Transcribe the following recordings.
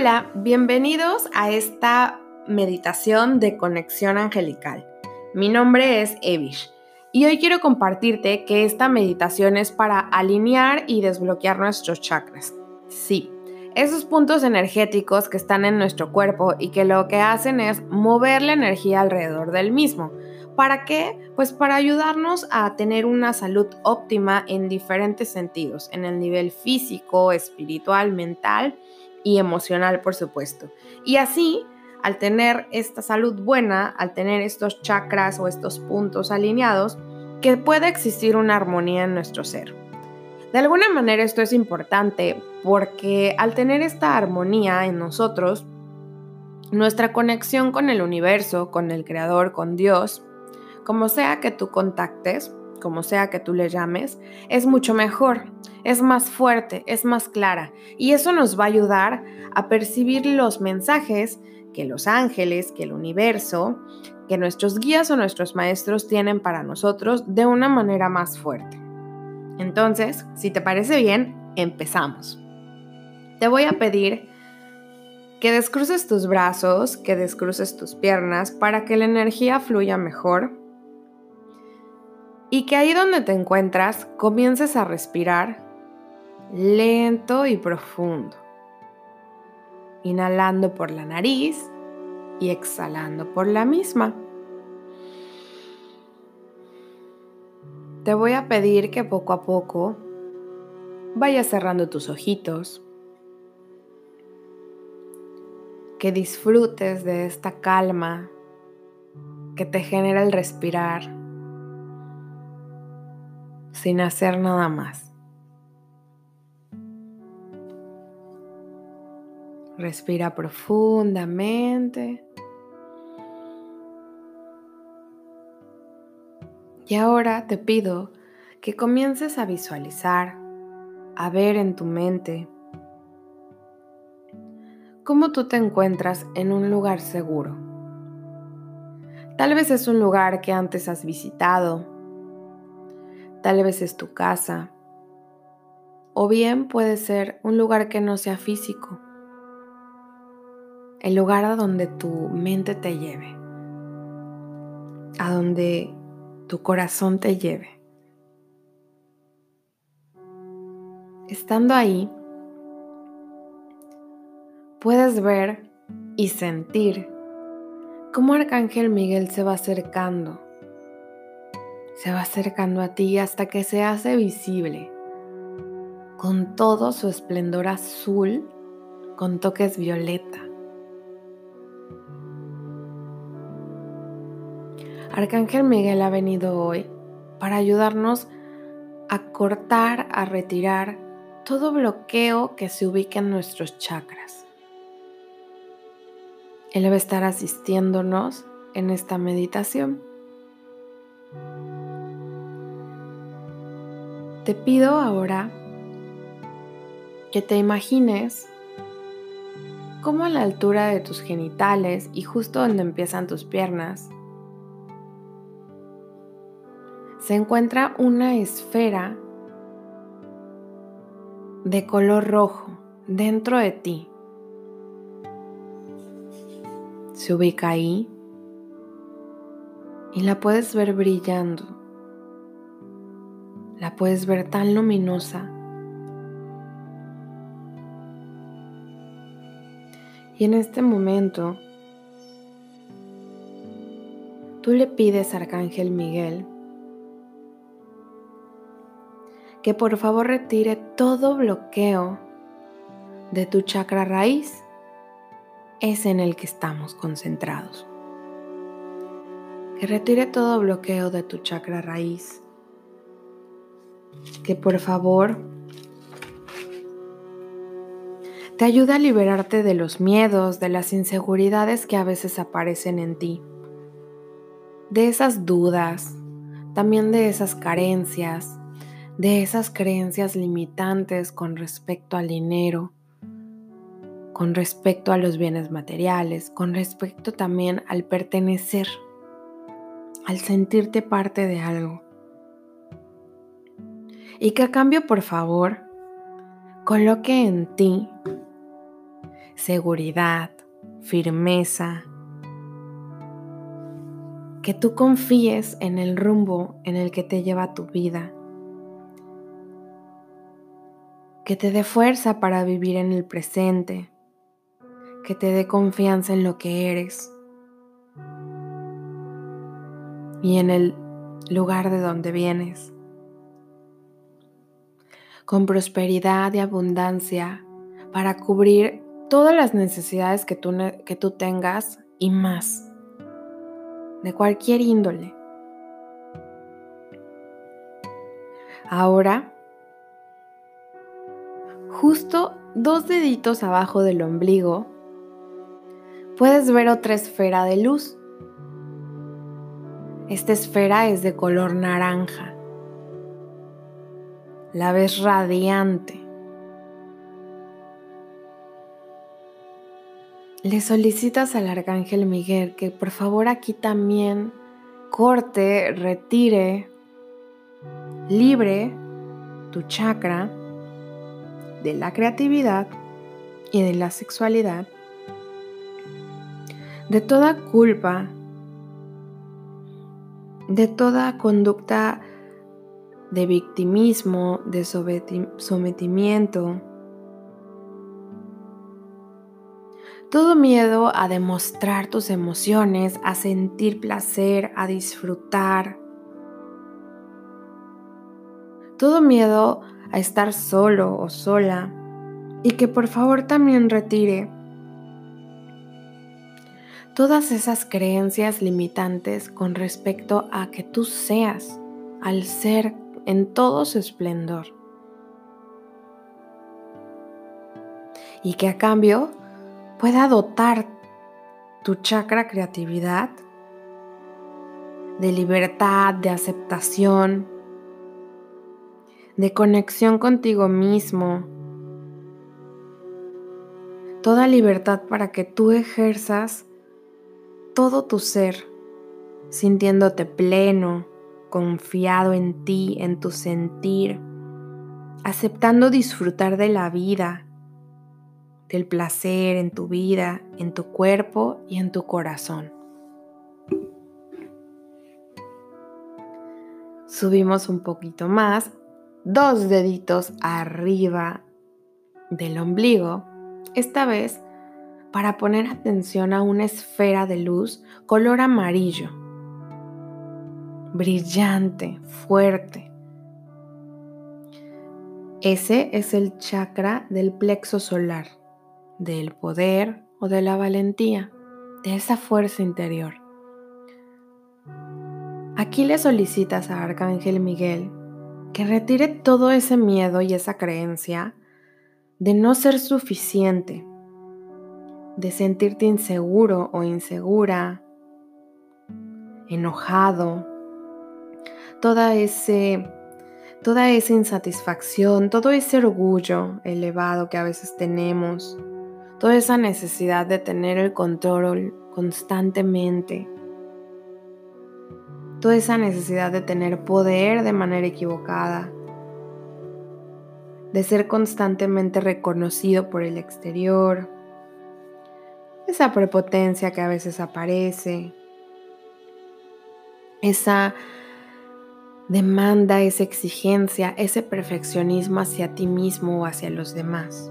Hola, bienvenidos a esta meditación de conexión angelical. Mi nombre es Evish y hoy quiero compartirte que esta meditación es para alinear y desbloquear nuestros chakras. Sí, esos puntos energéticos que están en nuestro cuerpo y que lo que hacen es mover la energía alrededor del mismo. ¿Para qué? Pues para ayudarnos a tener una salud óptima en diferentes sentidos, en el nivel físico, espiritual, mental y emocional, por supuesto. Y así, al tener esta salud buena, al tener estos chakras o estos puntos alineados, que pueda existir una armonía en nuestro ser. De alguna manera esto es importante porque al tener esta armonía en nosotros, nuestra conexión con el universo, con el creador, con Dios, como sea que tú contactes, como sea que tú le llames, es mucho mejor, es más fuerte, es más clara y eso nos va a ayudar a percibir los mensajes que los ángeles, que el universo, que nuestros guías o nuestros maestros tienen para nosotros de una manera más fuerte. Entonces, si te parece bien, empezamos. Te voy a pedir que descruces tus brazos, que descruces tus piernas para que la energía fluya mejor y que ahí donde te encuentras comiences a respirar lento y profundo, inhalando por la nariz y exhalando por la misma. Te voy a pedir que poco a poco vayas cerrando tus ojitos, que disfrutes de esta calma que te genera el respirar sin hacer nada más. Respira profundamente. Y ahora te pido que comiences a visualizar, a ver en tu mente cómo tú te encuentras en un lugar seguro. Tal vez es un lugar que antes has visitado Tal vez es tu casa. O bien puede ser un lugar que no sea físico. El lugar a donde tu mente te lleve. A donde tu corazón te lleve. Estando ahí, puedes ver y sentir cómo Arcángel Miguel se va acercando se va acercando a ti hasta que se hace visible, con todo su esplendor azul, con toques violeta. Arcángel Miguel ha venido hoy para ayudarnos a cortar, a retirar todo bloqueo que se ubica en nuestros chakras. Él va a estar asistiéndonos en esta meditación. Te pido ahora que te imagines cómo a la altura de tus genitales y justo donde empiezan tus piernas se encuentra una esfera de color rojo dentro de ti. Se ubica ahí y la puedes ver brillando la puedes ver tan luminosa. Y en este momento, tú le pides a Arcángel Miguel que por favor retire todo bloqueo de tu chakra raíz, es en el que estamos concentrados. Que retire todo bloqueo de tu chakra raíz que por favor te ayude a liberarte de los miedos, de las inseguridades que a veces aparecen en ti, de esas dudas, también de esas carencias, de esas creencias limitantes con respecto al dinero, con respecto a los bienes materiales, con respecto también al pertenecer, al sentirte parte de algo y que a cambio, por favor, coloque en ti seguridad, firmeza, que tú confíes en el rumbo en el que te lleva tu vida, que te dé fuerza para vivir en el presente, que te dé confianza en lo que eres y en el lugar de donde vienes. Con prosperidad y abundancia para cubrir todas las necesidades que tú, que tú tengas y más, de cualquier índole. Ahora, justo dos deditos abajo del ombligo, puedes ver otra esfera de luz. Esta esfera es de color naranja. La ves radiante. Le solicitas al arcángel Miguel que por favor aquí también corte, retire, libre tu chakra de la creatividad y de la sexualidad, de toda culpa, de toda conducta de victimismo, de sometimiento, todo miedo a demostrar tus emociones, a sentir placer, a disfrutar, todo miedo a estar solo o sola y que por favor también retire. Todas esas creencias limitantes con respecto a que tú seas al ser en todo su esplendor. Y que a cambio pueda dotar tu chakra creatividad de libertad, de aceptación, de conexión contigo mismo. Toda libertad para que tú ejerzas todo tu ser, sintiéndote pleno, confiado en ti, en tu sentir, aceptando disfrutar de la vida, del placer en tu vida, en tu cuerpo y en tu corazón. Subimos un poquito más, dos deditos arriba del ombligo, esta vez para poner atención a una esfera de luz color amarillo, brillante, fuerte. Ese es el chakra del plexo solar, del poder o de la valentía, de esa fuerza interior. Aquí le solicitas a Arcángel Miguel que retire todo ese miedo y esa creencia de no ser suficiente, de sentirte inseguro o insegura, enojado, toda ese toda esa insatisfacción, todo ese orgullo elevado que a veces tenemos, toda esa necesidad de tener el control constantemente, toda esa necesidad de tener poder de manera equivocada, de ser constantemente reconocido por el exterior, esa prepotencia que a veces aparece, esa demanda, esa exigencia, ese perfeccionismo hacia ti mismo o hacia los demás.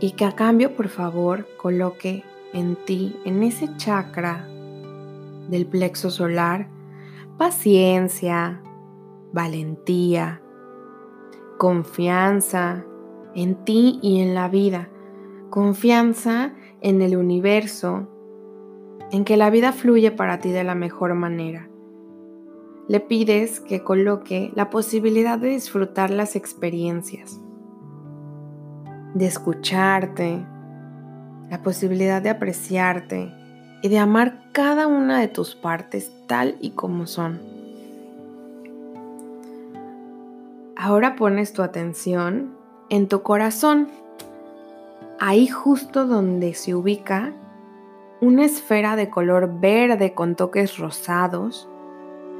Y que a cambio, por favor, coloque en ti, en ese chakra del plexo solar, paciencia, valentía, confianza en ti y en la vida, confianza en el universo, en que la vida fluye para ti de la mejor manera. Le pides que coloque la posibilidad de disfrutar las experiencias, de escucharte, la posibilidad de apreciarte y de amar cada una de tus partes tal y como son. Ahora pones tu atención en tu corazón ahí justo donde se ubica una esfera de color verde con toques rosados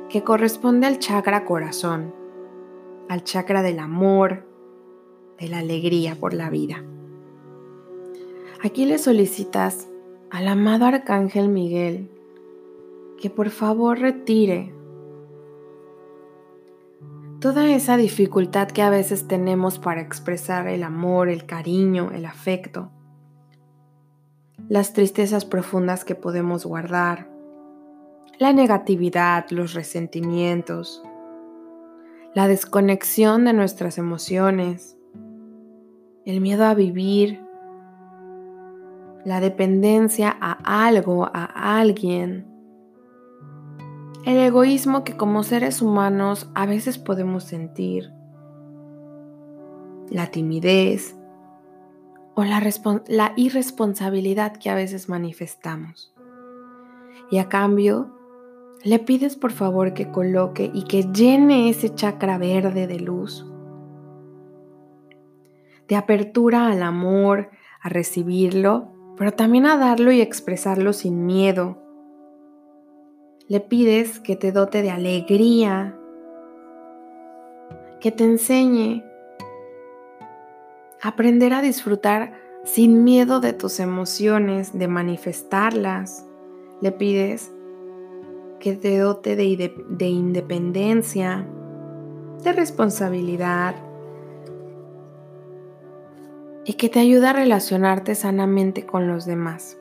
que corresponde al chakra corazón, al chakra del amor, de la alegría por la vida. Aquí le solicitas al amado Arcángel Miguel que por favor retire toda esa dificultad que a veces tenemos para expresar el amor, el cariño, el afecto, las tristezas profundas que podemos guardar, la negatividad, los resentimientos, la desconexión de nuestras emociones, el miedo a vivir, la dependencia a algo, a alguien, el egoísmo que como seres humanos a veces podemos sentir, la timidez o la, la irresponsabilidad que a veces manifestamos. Y a cambio, le pides por favor que coloque y que llene ese chakra verde de luz, de apertura al amor, a recibirlo, pero también a darlo y expresarlo sin miedo. Le pides que te dote de alegría, que te enseñe a aprender a disfrutar sin miedo de tus emociones, de manifestarlas. Le pides que te dote de, de independencia, de responsabilidad y que te ayude a relacionarte sanamente con los demás.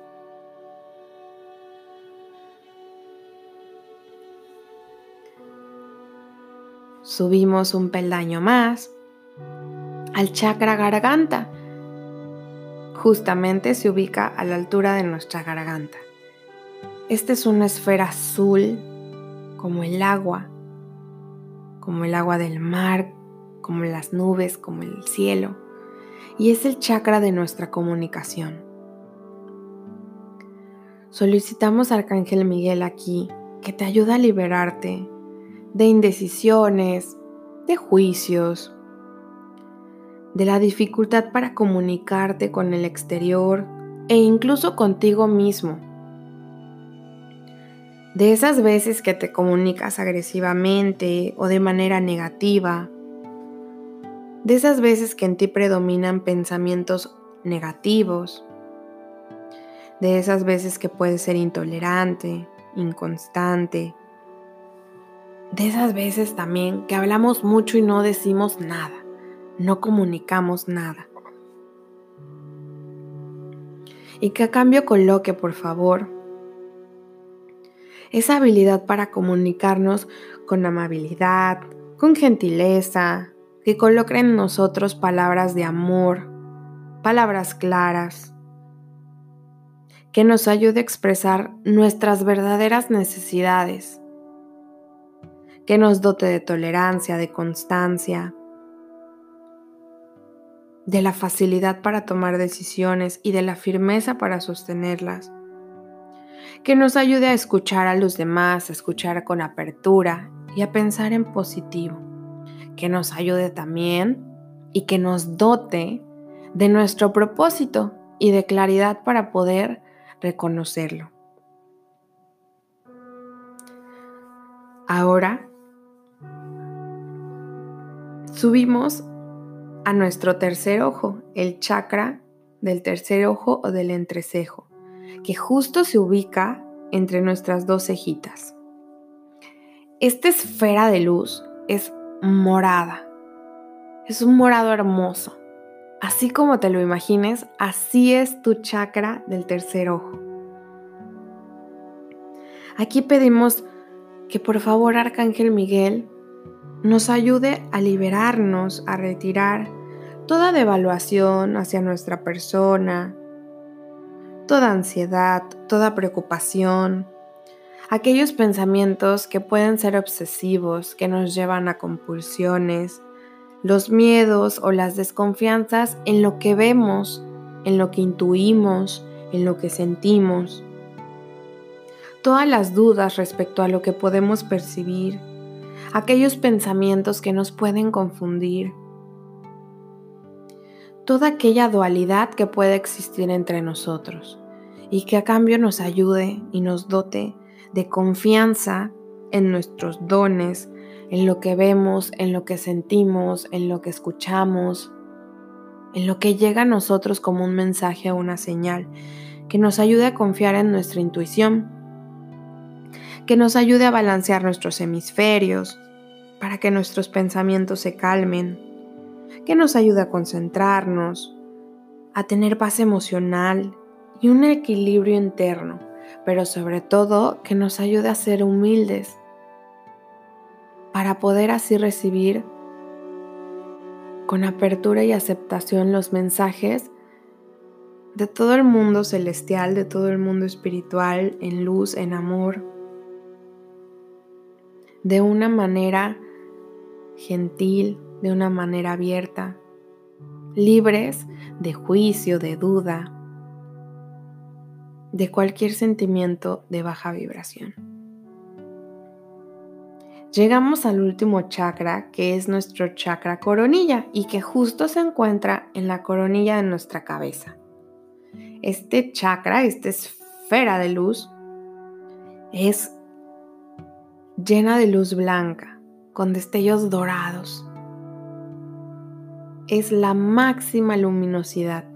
Subimos un peldaño más al chakra garganta. Justamente se ubica a la altura de nuestra garganta. Esta es una esfera azul como el agua, como el agua del mar, como las nubes, como el cielo, y es el chakra de nuestra comunicación. Solicitamos al Arcángel Miguel aquí que te ayude a liberarte de indecisiones, de juicios, de la dificultad para comunicarte con el exterior e incluso contigo mismo de esas veces que te comunicas agresivamente o de manera negativa, de esas veces que en ti predominan pensamientos negativos, de esas veces que puedes ser intolerante, inconstante, de esas veces también que hablamos mucho y no decimos nada, no comunicamos nada. Y que a cambio coloque, por favor, esa habilidad para comunicarnos con amabilidad, con gentileza, que coloquen en nosotros palabras de amor, palabras claras, que nos ayude a expresar nuestras verdaderas necesidades, que nos dote de tolerancia, de constancia, de la facilidad para tomar decisiones y de la firmeza para sostenerlas que nos ayude a escuchar a los demás, a escuchar con apertura y a pensar en positivo, que nos ayude también y que nos dote de nuestro propósito y de claridad para poder reconocerlo. Ahora subimos a nuestro tercer ojo, el chakra del tercer ojo o del entrecejo que justo se ubica entre nuestras dos cejitas. Esta esfera de luz es morada. Es un morado hermoso. Así como te lo imagines, así es tu chakra del tercer ojo. Aquí pedimos que por favor Arcángel Miguel nos ayude a liberarnos, a retirar toda devaluación hacia nuestra persona, toda ansiedad, toda preocupación, aquellos pensamientos que pueden ser obsesivos, que nos llevan a compulsiones, los miedos o las desconfianzas en lo que vemos, en lo que intuimos, en lo que sentimos. Todas las dudas respecto a lo que podemos percibir, aquellos pensamientos que nos pueden confundir, toda aquella dualidad que puede existir entre nosotros y que a cambio nos ayude y nos dote de confianza en nuestros dones, en lo que vemos, en lo que sentimos, en lo que escuchamos, en lo que llega a nosotros como un mensaje o una señal, que nos ayude a confiar en nuestra intuición, que nos ayude a balancear nuestros hemisferios, para que nuestros pensamientos se calmen, que nos ayude a concentrarnos, a tener paz emocional y un equilibrio interno, pero sobre todo que nos ayude a ser humildes para poder así recibir con apertura y aceptación los mensajes de todo el mundo celestial, de todo el mundo espiritual, en luz, en amor, de una manera gentil, de una manera abierta, libres de juicio, de duda, de cualquier sentimiento de baja vibración. Llegamos al último chakra, que es nuestro chakra coronilla y que justo se encuentra en la coronilla de nuestra cabeza. Este chakra, esta esfera de luz, es llena de luz blanca, con destellos dorados. Es la máxima luminosidad.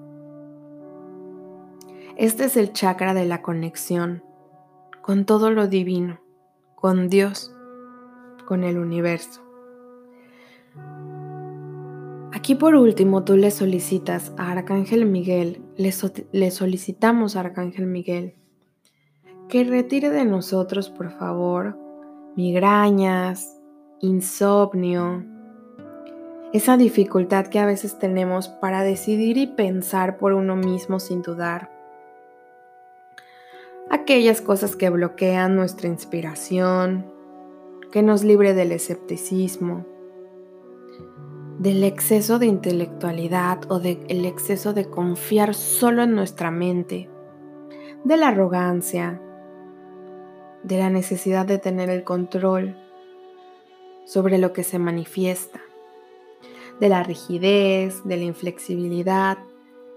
Este es el chakra de la conexión con todo lo divino, con Dios con el universo. Aquí por último tú le solicitas a Arcángel Miguel, le, solicitamos a Arcángel Miguel que retire de nosotros por favor migrañas, insomnio, esa dificultad que a veces tenemos para decidir y pensar por uno mismo sin dudar. Aquellas cosas que bloquean nuestra inspiración, que nos libre del escepticismo, del exceso de intelectualidad o del exceso de confiar solo en nuestra mente, de la arrogancia, de la necesidad de tener el control sobre lo que se manifiesta, de la rigidez, de la inflexibilidad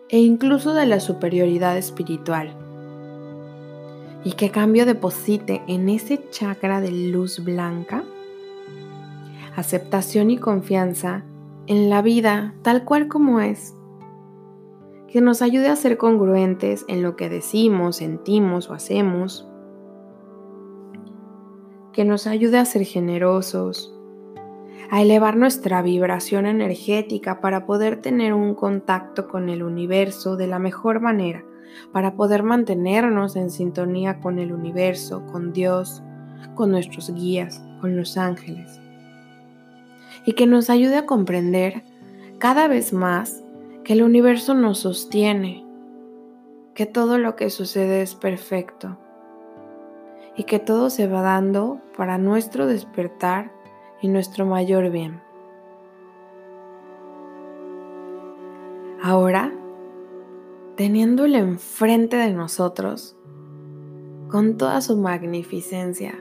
e incluso de la superioridad espiritual y que cambio deposite en ese chakra de luz blanca aceptación y confianza en la vida tal cual como es. Que nos ayude a ser congruentes en lo que decimos, sentimos o hacemos. Que nos ayude a ser generosos, a elevar nuestra vibración energética para poder tener un contacto con el universo de la mejor manera para poder mantenernos en sintonía con el universo, con Dios, con nuestros guías, con los ángeles. Y que nos ayude a comprender cada vez más que el universo nos sostiene, que todo lo que sucede es perfecto y que todo se va dando para nuestro despertar y nuestro mayor bien. Ahora teniéndolo enfrente de nosotros con toda su magnificencia.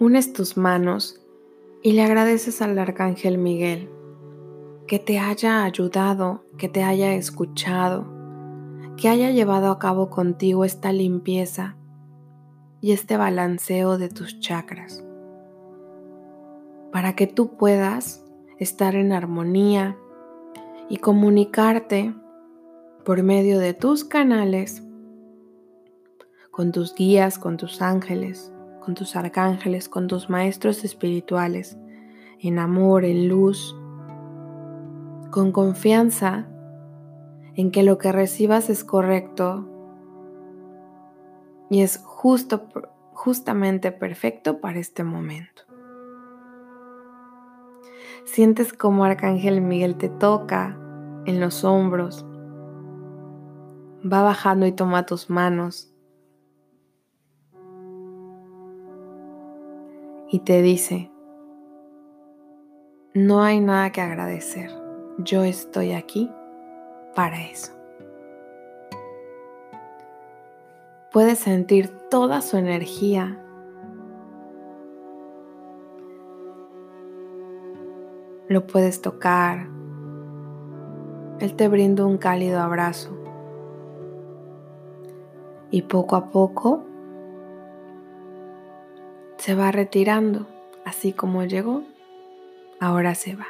Unes tus manos y le agradeces al Arcángel Miguel que te haya ayudado, que te haya escuchado, que haya llevado a cabo contigo esta limpieza y este balanceo de tus chakras, para que tú puedas estar en armonía y comunicarte por medio de tus canales, con tus guías, con tus ángeles, con tus arcángeles, con tus maestros espirituales, en amor, en luz, con confianza en que lo que recibas es correcto y es justo, justamente perfecto para este momento. Sientes como Arcángel Miguel te toca en los hombros, va bajando y toma tus manos y te dice, no hay nada que agradecer, yo estoy aquí para eso. Puedes sentir toda su energía. Lo puedes tocar. Él te brinda un cálido abrazo y poco a poco se va retirando, así como llegó, ahora se va.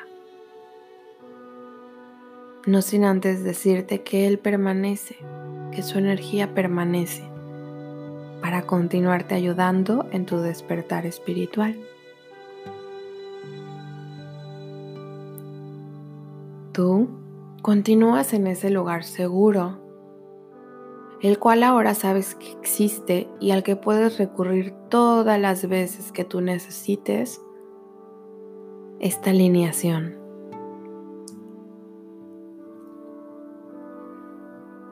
no sin antes decirte que Él permanece, que su energía permanece para continuarte ayudando en tu despertar espiritual. Tú continúas en ese lugar seguro, el cual ahora sabes que existe y al que puedes recurrir todas las veces que tú necesites esta alineación.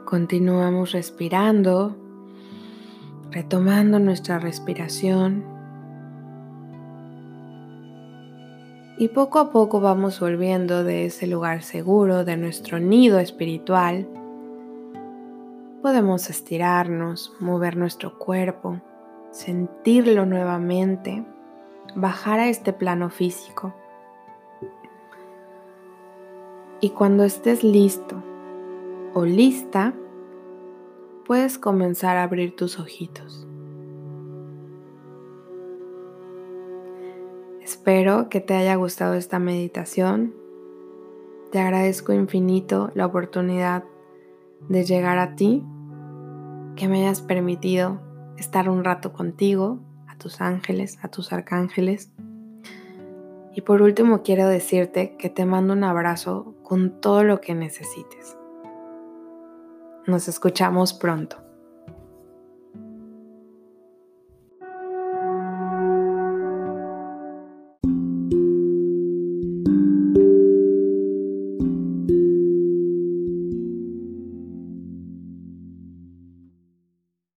Continuamos respirando, retomando nuestra respiración y poco a poco vamos volviendo de ese lugar seguro, de nuestro nido espiritual. Podemos estirarnos, mover nuestro cuerpo, sentirlo nuevamente, bajar a este plano físico. Y cuando estés listo o lista, puedes comenzar a abrir tus ojitos. Espero que te haya gustado esta meditación. Te agradezco infinito la oportunidad de llegar a ti, que me hayas permitido estar un rato contigo, a tus ángeles, a tus arcángeles. Y por último quiero decirte que te mando un abrazo con todo lo que necesites. Nos escuchamos pronto.